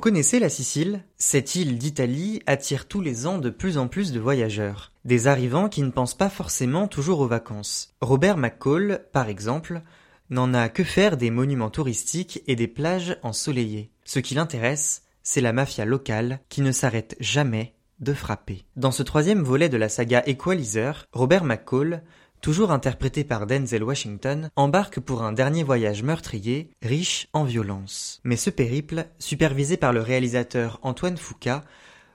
Vous connaissez la Sicile? Cette île d'Italie attire tous les ans de plus en plus de voyageurs, des arrivants qui ne pensent pas forcément toujours aux vacances. Robert McCall, par exemple, n'en a que faire des monuments touristiques et des plages ensoleillées. Ce qui l'intéresse, c'est la mafia locale qui ne s'arrête jamais de frapper. Dans ce troisième volet de la saga Equalizer, Robert McCall, toujours interprété par Denzel Washington, embarque pour un dernier voyage meurtrier, riche en violence. Mais ce périple, supervisé par le réalisateur Antoine Foucault,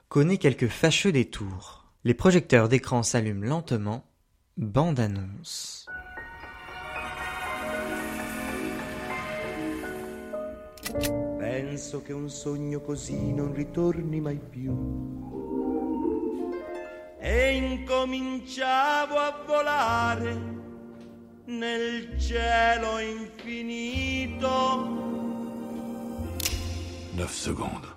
connaît quelques fâcheux détours. Les projecteurs d'écran s'allument lentement. Bande annonce. Penso che sogno così non ritorni mai più. E incominciavo a volare nel cielo infinito. 9 secondes.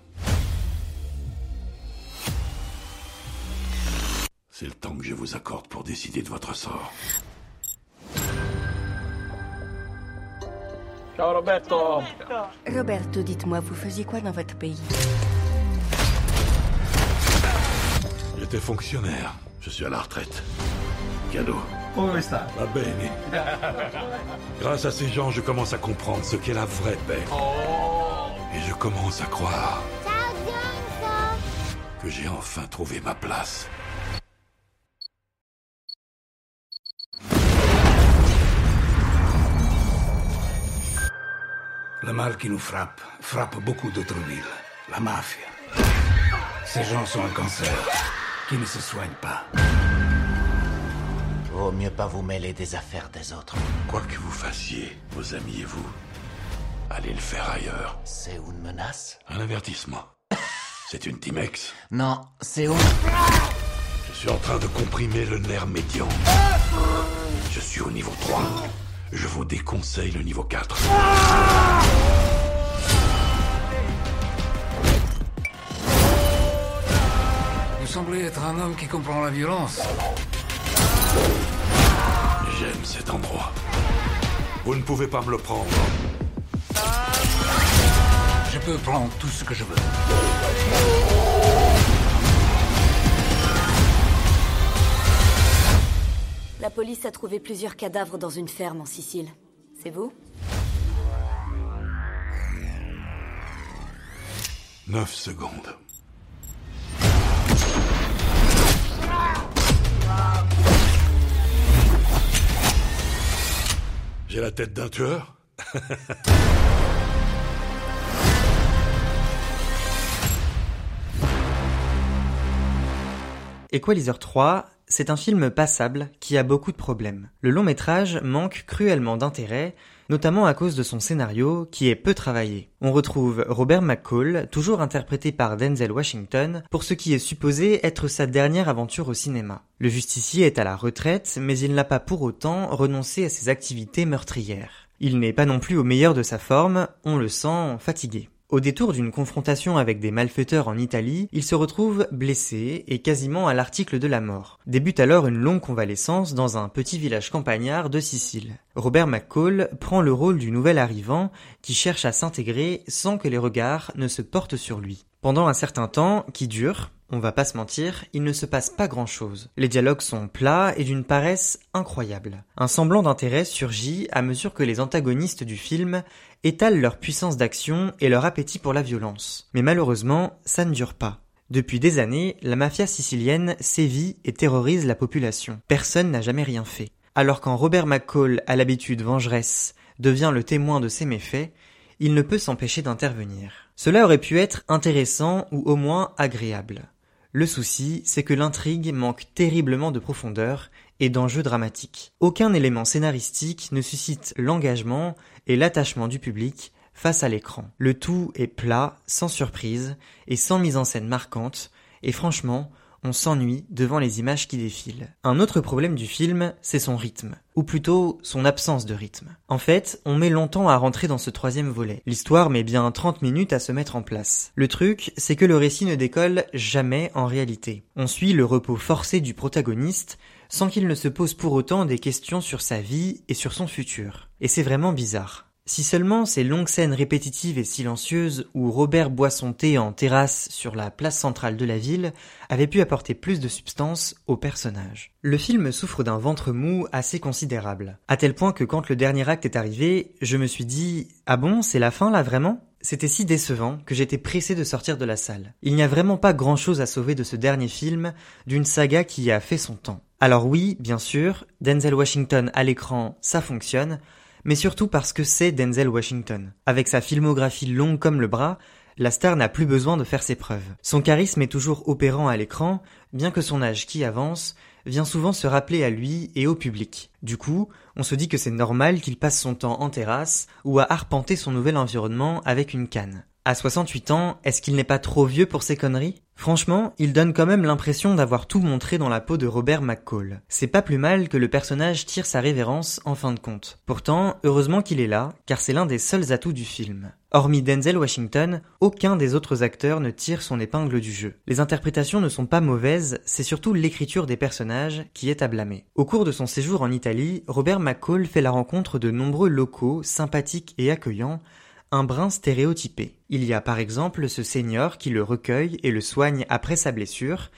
C'est le temps que je vous accorde pour décider de votre sort. Ciao Roberto Roberto, dites-moi, vous faisiez quoi dans votre pays? J'étais fonctionnaire. Je suis à la retraite. Cadeau. Come sta? Va bene. Grâce à ces gens, je commence à comprendre ce qu'est la vraie paix. Et je commence à croire que j'ai enfin trouvé ma place. Le mal qui nous frappe frappe beaucoup d'autres villes. La mafia. Ces gens sont un cancer qui ne se soigne pas. Vaut mieux pas vous mêler des affaires des autres. Quoi que vous fassiez, vos amis et vous, allez le faire ailleurs. C'est une menace? Un avertissement. C'est une Timex. Non, c'est une... Je suis en train de comprimer le nerf médian. Je suis au niveau 3. Je vous déconseille le niveau 4. Semblez être un homme qui comprend la violence. J'aime cet endroit. Vous ne pouvez pas me le prendre. Je peux prendre tout ce que je veux. La police a trouvé plusieurs cadavres dans une ferme en Sicile. C'est vous 9 secondes. J'ai la tête d'un tueur Equalizer 3, c'est un film passable qui a beaucoup de problèmes. Le long métrage manque cruellement d'intérêt, notamment à cause de son scénario qui est peu travaillé. On retrouve Robert McCall, toujours interprété par Denzel Washington, pour ce qui est supposé être sa dernière aventure au cinéma. Le justicier est à la retraite, mais il n'a pas pour autant renoncé à ses activités meurtrières. Il n'est pas non plus au meilleur de sa forme, on le sent fatigué. Au détour d'une confrontation avec des malfaiteurs en Italie, il se retrouve blessé et quasiment à l'article de la mort. Débute alors une longue convalescence dans un petit village campagnard de Sicile. Robert McCall prend le rôle du nouvel arrivant qui cherche à s'intégrer sans que les regards ne se portent sur lui. Pendant un certain temps, qui dure, on va pas se mentir, il ne se passe pas grand chose. Les dialogues sont plats et d'une paresse incroyable. Un semblant d'intérêt surgit à mesure que les antagonistes du film étalent leur puissance d'action et leur appétit pour la violence. Mais malheureusement, ça ne dure pas. Depuis des années, la mafia sicilienne sévit et terrorise la population. Personne n'a jamais rien fait. Alors quand Robert McCall, à l'habitude vengeresse, devient le témoin de ces méfaits, il ne peut s'empêcher d'intervenir. Cela aurait pu être intéressant ou au moins agréable. Le souci, c'est que l'intrigue manque terriblement de profondeur et d'enjeux dramatiques. Aucun élément scénaristique ne suscite l'engagement et l'attachement du public face à l'écran. Le tout est plat, sans surprise et sans mise en scène marquante, et franchement, on s'ennuie devant les images qui défilent. Un autre problème du film, c'est son rythme, ou plutôt son absence de rythme. En fait, on met longtemps à rentrer dans ce troisième volet. L'histoire met bien 30 minutes à se mettre en place. Le truc, c'est que le récit ne décolle jamais en réalité. On suit le repos forcé du protagoniste, sans qu'il ne se pose pour autant des questions sur sa vie et sur son futur. Et c'est vraiment bizarre. Si seulement ces longues scènes répétitives et silencieuses où Robert boit son thé en terrasse sur la place centrale de la ville avaient pu apporter plus de substance au personnage. Le film souffre d'un ventre mou assez considérable, à tel point que quand le dernier acte est arrivé, je me suis dit Ah bon, c'est la fin là vraiment? C'était si décevant que j'étais pressé de sortir de la salle. Il n'y a vraiment pas grand chose à sauver de ce dernier film, d'une saga qui a fait son temps. Alors oui, bien sûr, Denzel Washington à l'écran, ça fonctionne, mais surtout parce que c'est Denzel Washington. Avec sa filmographie longue comme le bras, la star n'a plus besoin de faire ses preuves. Son charisme est toujours opérant à l'écran, bien que son âge qui avance vient souvent se rappeler à lui et au public. Du coup, on se dit que c'est normal qu'il passe son temps en terrasse ou à arpenter son nouvel environnement avec une canne. À 68 ans, est-ce qu'il n'est pas trop vieux pour ces conneries? Franchement, il donne quand même l'impression d'avoir tout montré dans la peau de Robert McCall. C'est pas plus mal que le personnage tire sa révérence en fin de compte. Pourtant, heureusement qu'il est là, car c'est l'un des seuls atouts du film. Hormis Denzel Washington, aucun des autres acteurs ne tire son épingle du jeu. Les interprétations ne sont pas mauvaises, c'est surtout l'écriture des personnages qui est à blâmer. Au cours de son séjour en Italie, Robert McCall fait la rencontre de nombreux locaux sympathiques et accueillants, un brin stéréotypé. Il y a par exemple ce seigneur qui le recueille et le soigne après sa blessure,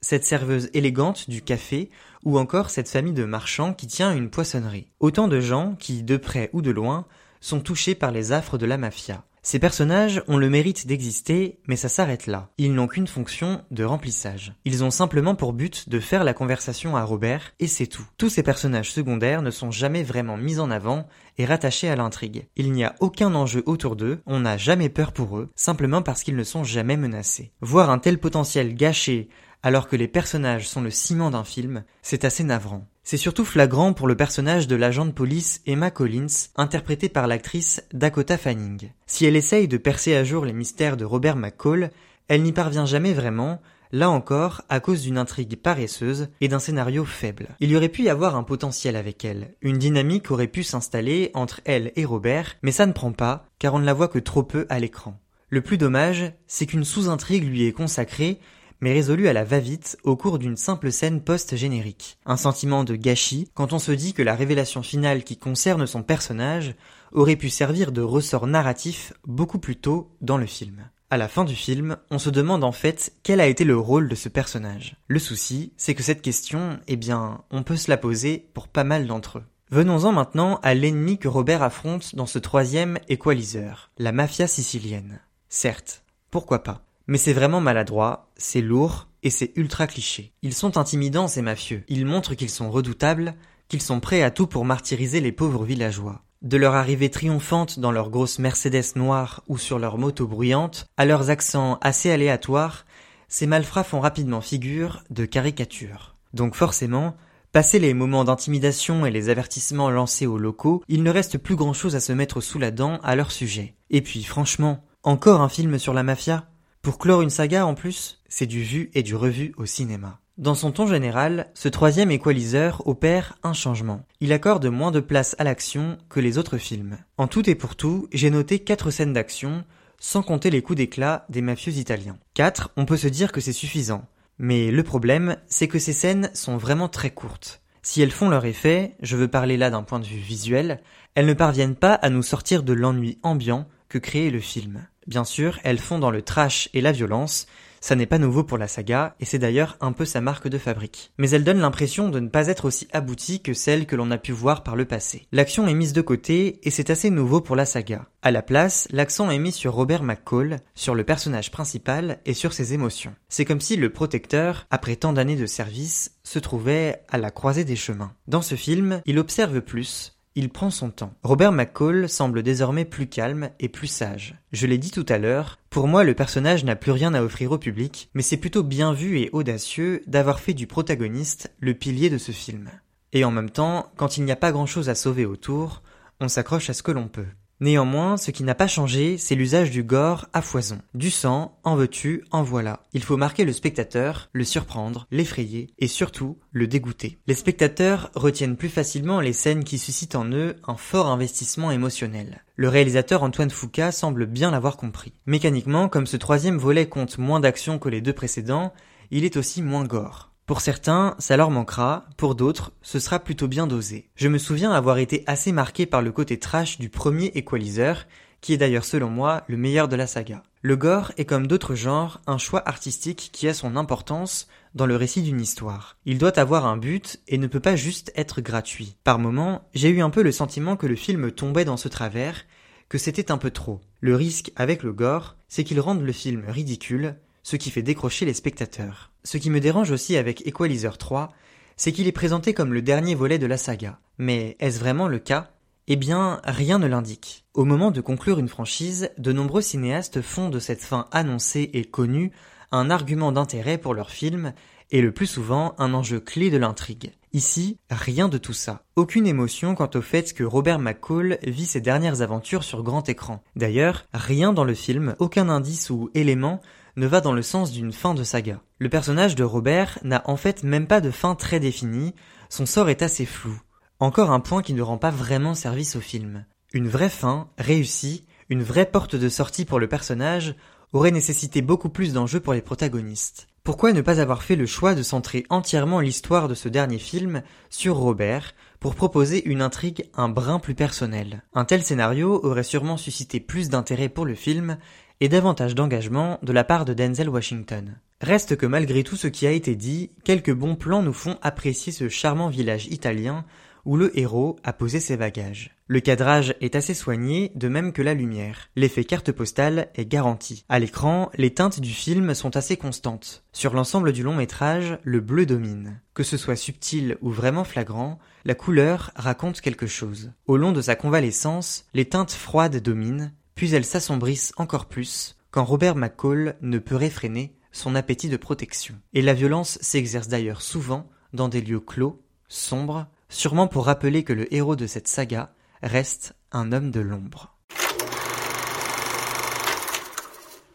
cette serveuse élégante du café, ou encore cette famille de marchands qui tient une poissonnerie. Autant de gens qui, de près ou de loin, sont touchés par les affres de la mafia. Ces personnages ont le mérite d'exister, mais ça s'arrête là. Ils n'ont qu'une fonction de remplissage. Ils ont simplement pour but de faire la conversation à Robert, et c'est tout. Tous ces personnages secondaires ne sont jamais vraiment mis en avant et rattachés à l'intrigue. Il n'y a aucun enjeu autour d'eux, on n'a jamais peur pour eux, simplement parce qu'ils ne sont jamais menacés. Voir un tel potentiel gâché alors que les personnages sont le ciment d'un film, c'est assez navrant. C'est surtout flagrant pour le personnage de l'agent de police Emma Collins, interprétée par l'actrice Dakota Fanning. Si elle essaye de percer à jour les mystères de Robert McCall, elle n'y parvient jamais vraiment, là encore à cause d'une intrigue paresseuse et d'un scénario faible. Il y aurait pu y avoir un potentiel avec elle, une dynamique aurait pu s'installer entre elle et Robert, mais ça ne prend pas, car on ne la voit que trop peu à l'écran. Le plus dommage, c'est qu'une sous-intrigue lui est consacrée, mais résolu à la va-vite au cours d'une simple scène post-générique. Un sentiment de gâchis quand on se dit que la révélation finale qui concerne son personnage aurait pu servir de ressort narratif beaucoup plus tôt dans le film. À la fin du film, on se demande en fait quel a été le rôle de ce personnage. Le souci, c'est que cette question, eh bien, on peut se la poser pour pas mal d'entre eux. Venons-en maintenant à l'ennemi que Robert affronte dans ce troisième équaliseur, la mafia sicilienne. Certes, pourquoi pas? Mais c'est vraiment maladroit, c'est lourd et c'est ultra cliché. Ils sont intimidants ces mafieux, ils montrent qu'ils sont redoutables, qu'ils sont prêts à tout pour martyriser les pauvres villageois. De leur arrivée triomphante dans leur grosse Mercedes noire ou sur leur moto bruyante, à leurs accents assez aléatoires, ces malfrats font rapidement figure de caricature. Donc forcément, Passé les moments d'intimidation et les avertissements lancés aux locaux, il ne reste plus grand chose à se mettre sous la dent à leur sujet. Et puis franchement, encore un film sur la mafia? Pour clore une saga en plus, c'est du vu et du revu au cinéma. Dans son ton général, ce troisième équaliseur opère un changement. Il accorde moins de place à l'action que les autres films. En tout et pour tout, j'ai noté quatre scènes d'action, sans compter les coups d'éclat des mafieux italiens. Quatre, on peut se dire que c'est suffisant. Mais le problème, c'est que ces scènes sont vraiment très courtes. Si elles font leur effet, je veux parler là d'un point de vue visuel, elles ne parviennent pas à nous sortir de l'ennui ambiant que crée le film. Bien sûr, elles font dans le trash et la violence, ça n'est pas nouveau pour la saga, et c'est d'ailleurs un peu sa marque de fabrique. Mais elle donne l'impression de ne pas être aussi aboutie que celle que l'on a pu voir par le passé. L'action est mise de côté, et c'est assez nouveau pour la saga. À la place, l'accent est mis sur Robert McCall, sur le personnage principal et sur ses émotions. C'est comme si le protecteur, après tant d'années de service, se trouvait à la croisée des chemins. Dans ce film, il observe plus, il prend son temps. Robert McCall semble désormais plus calme et plus sage. Je l'ai dit tout à l'heure, pour moi le personnage n'a plus rien à offrir au public, mais c'est plutôt bien vu et audacieux d'avoir fait du protagoniste le pilier de ce film. Et en même temps, quand il n'y a pas grand chose à sauver autour, on s'accroche à ce que l'on peut. Néanmoins, ce qui n'a pas changé, c'est l'usage du gore à foison. Du sang, en veux-tu, en voilà. Il faut marquer le spectateur, le surprendre, l'effrayer et surtout le dégoûter. Les spectateurs retiennent plus facilement les scènes qui suscitent en eux un fort investissement émotionnel. Le réalisateur Antoine Foucault semble bien l'avoir compris. Mécaniquement, comme ce troisième volet compte moins d'action que les deux précédents, il est aussi moins gore. Pour certains, ça leur manquera, pour d'autres, ce sera plutôt bien dosé. Je me souviens avoir été assez marqué par le côté trash du premier Equalizer, qui est d'ailleurs selon moi le meilleur de la saga. Le gore est comme d'autres genres un choix artistique qui a son importance dans le récit d'une histoire. Il doit avoir un but et ne peut pas juste être gratuit. Par moments, j'ai eu un peu le sentiment que le film tombait dans ce travers, que c'était un peu trop. Le risque avec le gore, c'est qu'il rende le film ridicule, ce qui fait décrocher les spectateurs. Ce qui me dérange aussi avec Equalizer 3, c'est qu'il est présenté comme le dernier volet de la saga. Mais est-ce vraiment le cas? Eh bien, rien ne l'indique. Au moment de conclure une franchise, de nombreux cinéastes font de cette fin annoncée et connue un argument d'intérêt pour leur film et le plus souvent un enjeu clé de l'intrigue. Ici, rien de tout ça. Aucune émotion quant au fait que Robert McCall vit ses dernières aventures sur grand écran. D'ailleurs, rien dans le film, aucun indice ou élément ne va dans le sens d'une fin de saga. Le personnage de Robert n'a en fait même pas de fin très définie, son sort est assez flou. Encore un point qui ne rend pas vraiment service au film. Une vraie fin, réussie, une vraie porte de sortie pour le personnage, aurait nécessité beaucoup plus d'enjeux pour les protagonistes. Pourquoi ne pas avoir fait le choix de centrer entièrement l'histoire de ce dernier film sur Robert pour proposer une intrigue un brin plus personnelle? Un tel scénario aurait sûrement suscité plus d'intérêt pour le film et davantage d'engagement de la part de Denzel Washington. Reste que malgré tout ce qui a été dit, quelques bons plans nous font apprécier ce charmant village italien où le héros a posé ses bagages. Le cadrage est assez soigné, de même que la lumière. L'effet carte postale est garanti. À l'écran, les teintes du film sont assez constantes. Sur l'ensemble du long métrage, le bleu domine. Que ce soit subtil ou vraiment flagrant, la couleur raconte quelque chose. Au long de sa convalescence, les teintes froides dominent, puis elles s'assombrissent encore plus, quand Robert McCall ne peut réfréner son appétit de protection. Et la violence s'exerce d'ailleurs souvent dans des lieux clos, sombres, sûrement pour rappeler que le héros de cette saga reste un homme de l'ombre.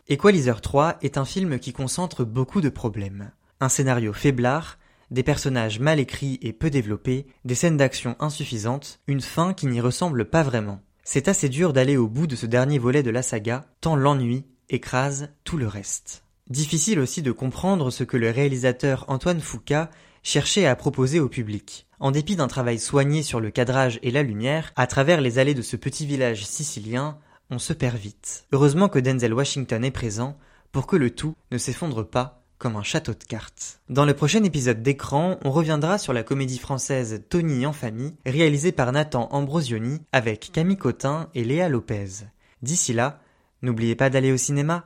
Equalizer 3 est un film qui concentre beaucoup de problèmes. Un scénario faiblard, des personnages mal écrits et peu développés, des scènes d'action insuffisantes, une fin qui n'y ressemble pas vraiment. C'est assez dur d'aller au bout de ce dernier volet de la saga, tant l'ennui écrase tout le reste. Difficile aussi de comprendre ce que le réalisateur Antoine Foucault cherchait à proposer au public. En dépit d'un travail soigné sur le cadrage et la lumière, à travers les allées de ce petit village sicilien, on se perd vite. Heureusement que Denzel Washington est présent pour que le tout ne s'effondre pas comme un château de cartes. Dans le prochain épisode d'écran, on reviendra sur la comédie française Tony en famille, réalisée par Nathan Ambrosioni avec Camille Cotin et Léa Lopez. D'ici là, n'oubliez pas d'aller au cinéma.